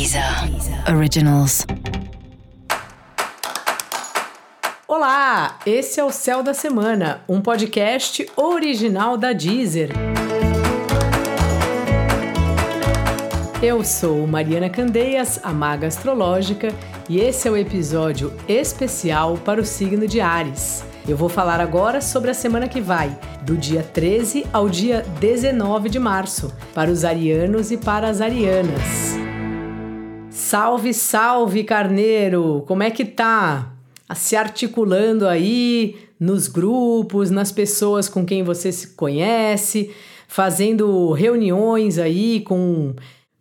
Deezer Originals. Olá, esse é o Céu da Semana, um podcast original da Deezer. Eu sou Mariana Candeias, a maga astrológica, e esse é o episódio especial para o signo de Ares. Eu vou falar agora sobre a semana que vai, do dia 13 ao dia 19 de março, para os arianos e para as arianas. Salve, salve, carneiro! Como é que tá? Se articulando aí nos grupos, nas pessoas com quem você se conhece, fazendo reuniões aí com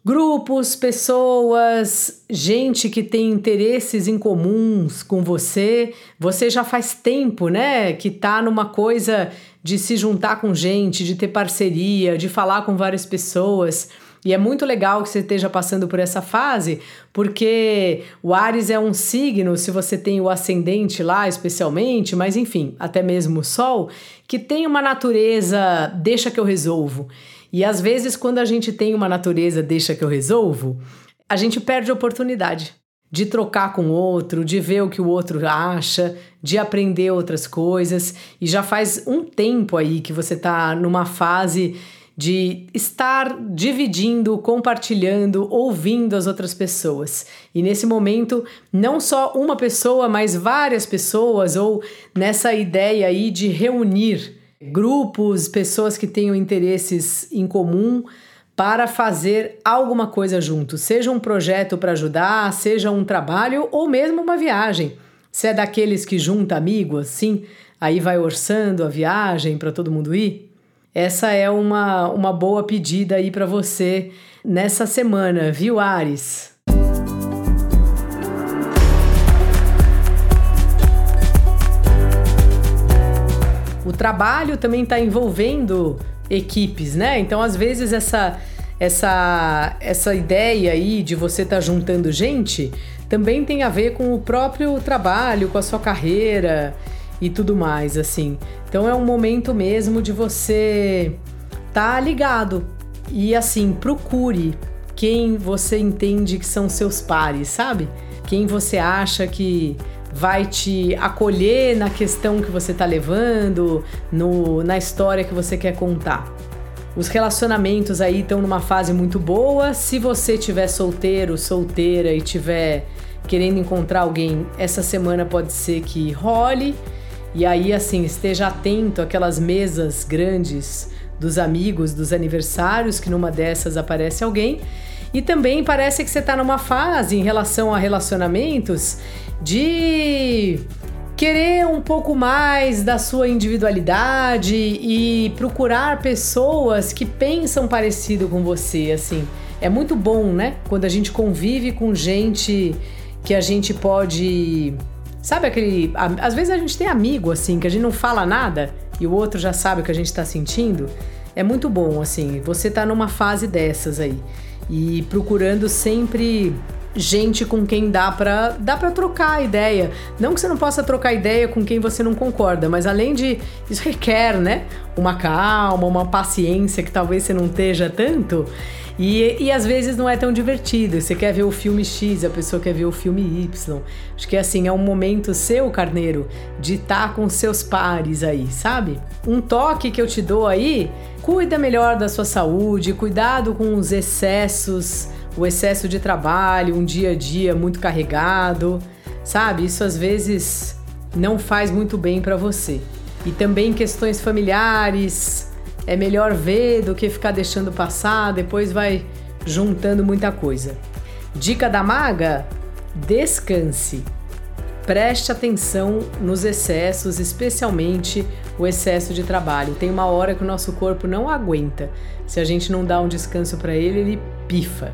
grupos, pessoas, gente que tem interesses em comuns com você. Você já faz tempo, né, que tá numa coisa de se juntar com gente, de ter parceria, de falar com várias pessoas. E é muito legal que você esteja passando por essa fase, porque o Ares é um signo, se você tem o ascendente lá especialmente, mas enfim, até mesmo o Sol, que tem uma natureza deixa que eu resolvo. E às vezes, quando a gente tem uma natureza deixa que eu resolvo, a gente perde a oportunidade de trocar com o outro, de ver o que o outro acha, de aprender outras coisas. E já faz um tempo aí que você está numa fase de estar dividindo, compartilhando, ouvindo as outras pessoas. E nesse momento, não só uma pessoa, mas várias pessoas, ou nessa ideia aí de reunir grupos, pessoas que tenham interesses em comum para fazer alguma coisa junto, seja um projeto para ajudar, seja um trabalho ou mesmo uma viagem. Se é daqueles que junta amigos, assim, aí vai orçando a viagem para todo mundo ir, essa é uma, uma boa pedida aí para você nessa semana, viu, Ares? O trabalho também está envolvendo equipes, né? Então, às vezes, essa, essa, essa ideia aí de você estar tá juntando gente também tem a ver com o próprio trabalho, com a sua carreira e tudo mais, assim. Então é um momento mesmo de você tá ligado e assim, procure quem você entende que são seus pares, sabe? Quem você acha que vai te acolher na questão que você tá levando, no, na história que você quer contar. Os relacionamentos aí estão numa fase muito boa. Se você tiver solteiro, solteira e tiver querendo encontrar alguém, essa semana pode ser que role. E aí, assim, esteja atento àquelas mesas grandes dos amigos, dos aniversários, que numa dessas aparece alguém. E também parece que você está numa fase em relação a relacionamentos de querer um pouco mais da sua individualidade e procurar pessoas que pensam parecido com você, assim. É muito bom, né? Quando a gente convive com gente que a gente pode Sabe aquele. Às vezes a gente tem amigo assim, que a gente não fala nada e o outro já sabe o que a gente tá sentindo. É muito bom, assim, você tá numa fase dessas aí. E procurando sempre gente com quem dá para dá para trocar ideia. Não que você não possa trocar ideia com quem você não concorda, mas além de isso requer, né, uma calma, uma paciência que talvez você não esteja tanto. E, e às vezes não é tão divertido. Você quer ver o filme X, a pessoa quer ver o filme Y. Acho que assim, é um momento seu, carneiro, de estar tá com seus pares aí, sabe? Um toque que eu te dou aí, cuida melhor da sua saúde, cuidado com os excessos, o excesso de trabalho, um dia a dia muito carregado, sabe? Isso às vezes não faz muito bem para você. E também questões familiares, é melhor ver do que ficar deixando passar, depois vai juntando muita coisa. Dica da maga: descanse. Preste atenção nos excessos, especialmente o excesso de trabalho. Tem uma hora que o nosso corpo não aguenta. Se a gente não dá um descanso para ele, ele pifa.